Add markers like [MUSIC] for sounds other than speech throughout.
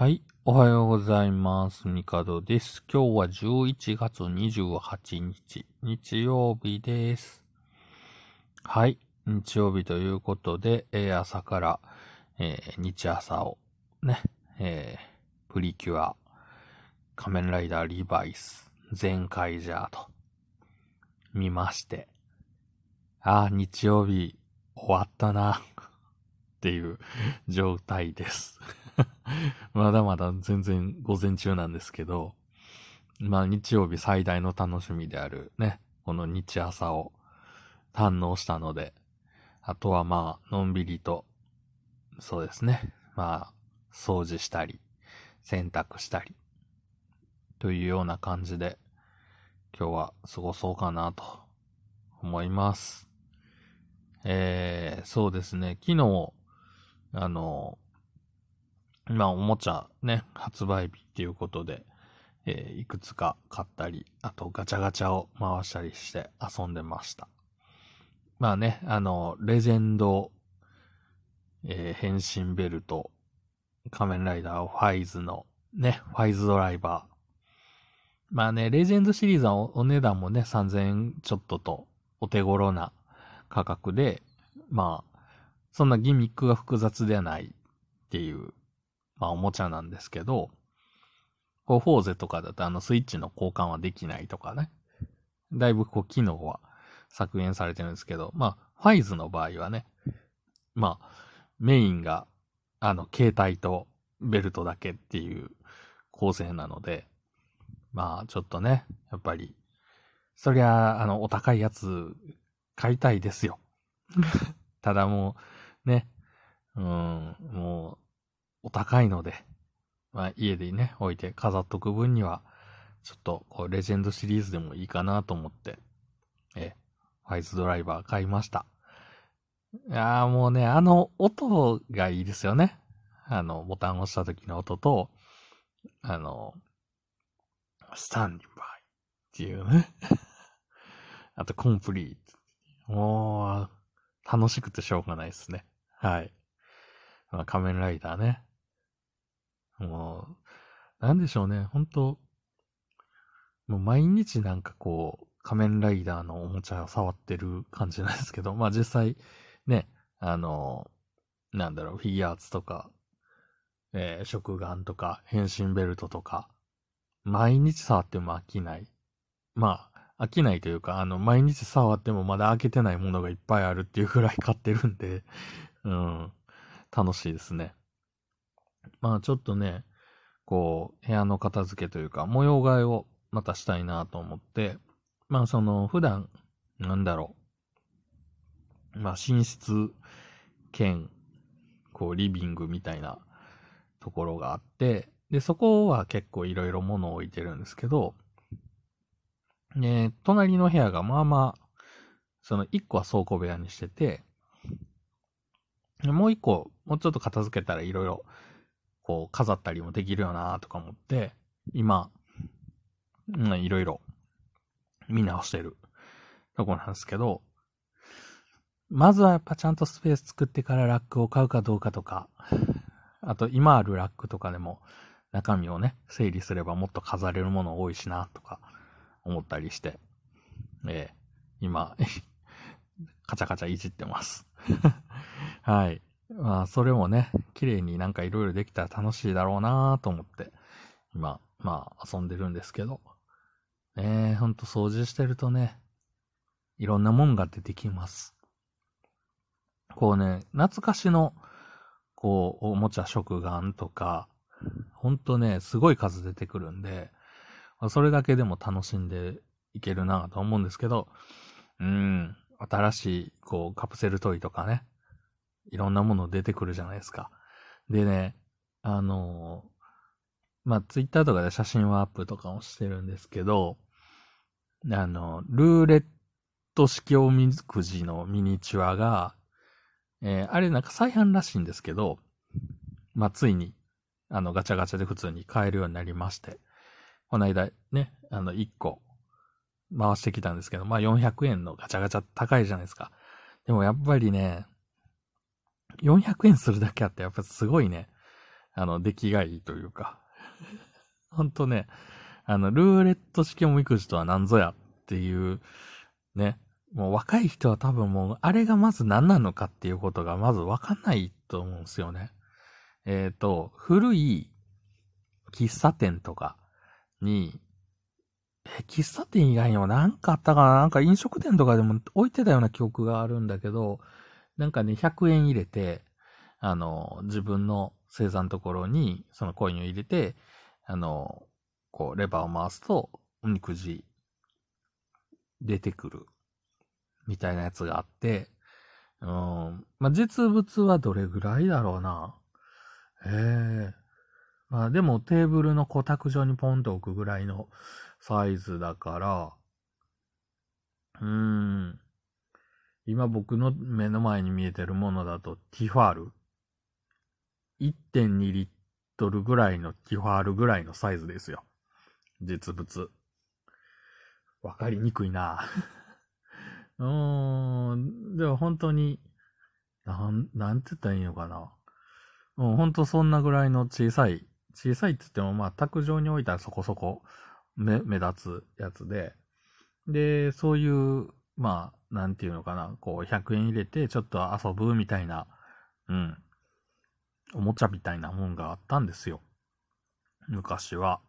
はい。おはようございます。ミカドです。今日は11月28日、日曜日です。はい。日曜日ということで、えー朝から、えー日朝を、ね、えープリキュア、仮面ライダーリバイス、全開ジャーと、見まして、あ、日曜日、終わったな、っていう状態です。[LAUGHS] まだまだ全然午前中なんですけど、まあ日曜日最大の楽しみであるね、この日朝を堪能したので、あとはまあ、のんびりと、そうですね、まあ、掃除したり、洗濯したり、というような感じで、今日は過ごそうかなと思います。えー、そうですね、昨日、あの、まあ、おもちゃね、発売日っていうことで、えーいくつか買ったり、あとガチャガチャを回したりして遊んでました。まあね、あの、レジェンド、えー変身ベルト、仮面ライダーファイズのね、ファイズドライバー。まあね、レジェンドシリーズはお値段もね、3000ちょっととお手頃な価格で、まあ、そんなギミックが複雑ではないっていう、まあおもちゃなんですけど、こうフォーゼとかだとあのスイッチの交換はできないとかね。だいぶこう機能は削減されてるんですけど、まあ、ファイズの場合はね、まあ、メインがあの携帯とベルトだけっていう構成なので、まあちょっとね、やっぱり、そりゃ、あの、お高いやつ買いたいですよ。[LAUGHS] ただもう、ね、うん、もう、お高いので、まあ家でね、置いて飾っとく分には、ちょっと、こう、レジェンドシリーズでもいいかなと思って、え、ファイズドライバー買いました。いやーもうね、あの音がいいですよね。あの、ボタンを押した時の音と、あの、スタンディバイっていうね。[LAUGHS] あと、コンプリート。もう、楽しくてしょうがないですね。はい。まあ、仮面ライダーね。もう、なんでしょうね。本当もう毎日なんかこう、仮面ライダーのおもちゃを触ってる感じなんですけど、まあ実際、ね、あの、なんだろう、フィギュアーツとか、えー、食玩とか、変身ベルトとか、毎日触っても飽きない。まあ、飽きないというか、あの、毎日触ってもまだ開けてないものがいっぱいあるっていうぐらい買ってるんで、うん、楽しいですね。まあちょっとね、こう、部屋の片付けというか、模様替えをまたしたいなと思って、まあその、普段、なんだろう。まあ寝室兼、こう、リビングみたいなところがあって、で、そこは結構いろいろ物を置いてるんですけど、ね、隣の部屋がまあまあ、その一個は倉庫部屋にしてて、もう一個、もうちょっと片付けたらいろいろ、こう、飾ったりもできるよなとか思って、今、うんいろいろ見直してるとこなんですけど、まずはやっぱちゃんとスペース作ってからラックを買うかどうかとか、あと今あるラックとかでも中身をね、整理すればもっと飾れるもの多いしなとか思ったりして、ええ今、[LAUGHS] カチャカチャいじってます。[LAUGHS] はい。まあ、それもね、綺麗になんかいろいろできたら楽しいだろうなと思って、今、まあ、遊んでるんですけど、ねえ、ほんと掃除してるとね、いろんなもんが出てきます。こうね、懐かしの、こう、おもちゃ食玩とか、ほんとね、すごい数出てくるんで、それだけでも楽しんでいけるなと思うんですけど、うん、新しい、こう、カプセルトイとかね、いろんなもの出てくるじゃないですか。でね、あのまあ、ツイッターとかで写真はアップとかもしてるんですけど、あの、ルーレット式おみくじのミニチュアが、えーあれなんか再販らしいんですけど、まあ、ついに、あの、ガチャガチャで普通に買えるようになりまして、この間ね、あの、1個回してきたんですけど、まあ、400円のガチャガチャ高いじゃないですか。でもやっぱりね、400円するだけあって、やっぱすごいね、あの、出来がいいというか。[LAUGHS] ほんとね、あの、ルーレット式おみくじとは何ぞやっていう、ね。もう若い人は多分もう、あれがまず何なのかっていうことがまずわかんないと思うんですよね。えっ、ー、と、古い喫茶店とかに、え、喫茶店以外にも何かあったかな？なんか飲食店とかでも置いてたような記憶があるんだけど、なんかね、100円入れて、あの、自分の星座のところに、そのコインを入れて、あの、こう、レバーを回すと、おみくじ、出てくる、みたいなやつがあって、うん。まあ、実物はどれぐらいだろうな。ええー、まあ、でもテーブルのこ卓上にポンと置くぐらいのサイズだから、うーん。今僕の目の前に見えてるものだとティファール？1.2リットルぐらいのティファールぐらいのサイズですよ。実物。わかりにくいな [LAUGHS] うーん。でも本当に、なん、なんて言ったらいいのかな。うん、ほんとそんなぐらいの小さい、小さいって言ってもまあ卓上に置いたらそこそこ目、目立つやつで、で、そういう、まあ、なんていうのかな、こう100円入れてちょっと遊ぶみたいな、うん、おもちゃみたいなもんがあったんですよ。昔は。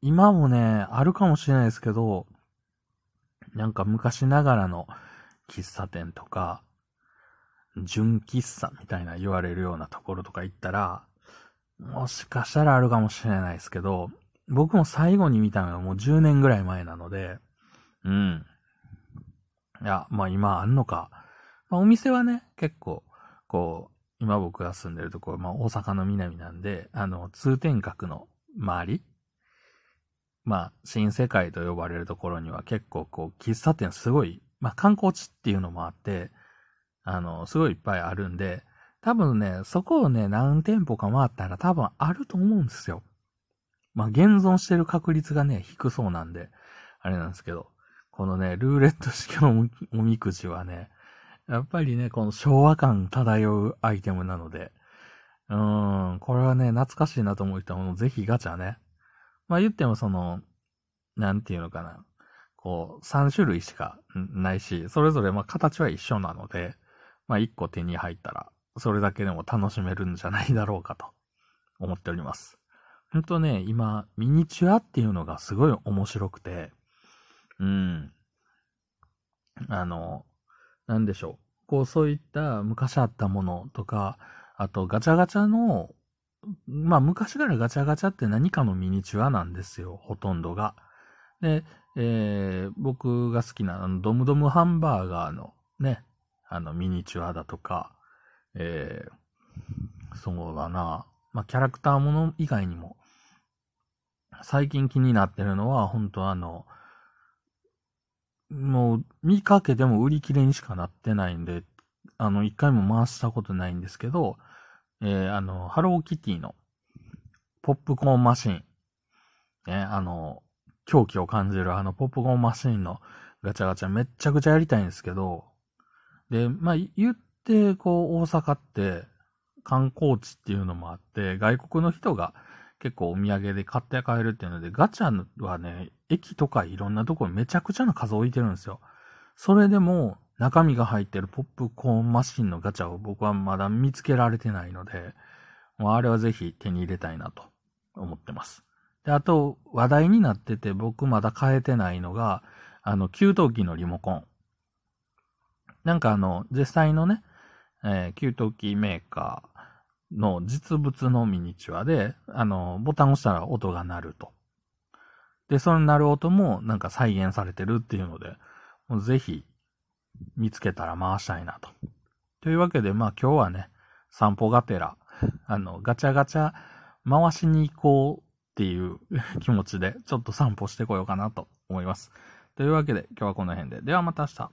今もね、あるかもしれないですけど、なんか昔ながらの喫茶店とか、純喫茶みたいな言われるようなところとか行ったら、もしかしたらあるかもしれないですけど、僕も最後に見たのはもう10年ぐらい前なので、うん。いや、まあ今あんのか。まあお店はね、結構、こう、今僕が住んでるところ、まあ大阪の南なんで、あの、通天閣の周りまあ、新世界と呼ばれるところには結構こう、喫茶店すごい、まあ観光地っていうのもあって、あの、すごいいっぱいあるんで、多分ね、そこをね、何店舗か回ったら多分あると思うんですよ。まあ、現存してる確率がね、低そうなんで、あれなんですけど、このね、ルーレット式のおみくじはね、やっぱりね、この昭和感漂うアイテムなので、うーん、これはね、懐かしいなと思う人はもうぜひガチャね。まあ言ってもその、なんていうのかな。こう、3種類しかないし、それぞれまあ形は一緒なので、まあ、一個手に入ったら、それだけでも楽しめるんじゃないだろうかと思っております。ほんとね、今、ミニチュアっていうのがすごい面白くて、うん。あの、なんでしょう。こう、そういった昔あったものとか、あとガチャガチャの、まあ昔からガチャガチャって何かのミニチュアなんですよ、ほとんどが。で、えー、僕が好きなあのドムドムハンバーガーのね、あの、ミニチュアだとか、えー、そうだな。まあ、キャラクターもの以外にも、最近気になってるのは、本当あの、もう、見かけても売り切れにしかなってないんで、あの、一回も回したことないんですけど、えー、あの、ハローキティの、ポップコーンマシン。ね、あの、狂気を感じるあのポップコーンマシンのガチャガチャめっちゃくちゃやりたいんですけど、で、まあ、言って、こう、大阪って観光地っていうのもあって、外国の人が結構お土産で買って帰るっていうので、ガチャはね、駅とかいろんなところめちゃくちゃな数置いてるんですよ。それでも、中身が入ってるポップコーンマシンのガチャを僕はまだ見つけられてないので、もうあれはぜひ手に入れたいなと思ってます。で、あと、話題になってて僕まだ買えてないのが、あの、給湯器のリモコン。なんかあの、実際のね、えー、給湯器メーカーの実物のミニチュアで、あの、ボタンを押したら音が鳴ると。で、その鳴る音もなんか再現されてるっていうので、もうぜひ見つけたら回したいなと。というわけで、まあ今日はね、散歩がてら、あの、ガチャガチャ回しに行こうっていう [LAUGHS] 気持ちで、ちょっと散歩してこようかなと思います。というわけで、今日はこの辺で。ではまた明日。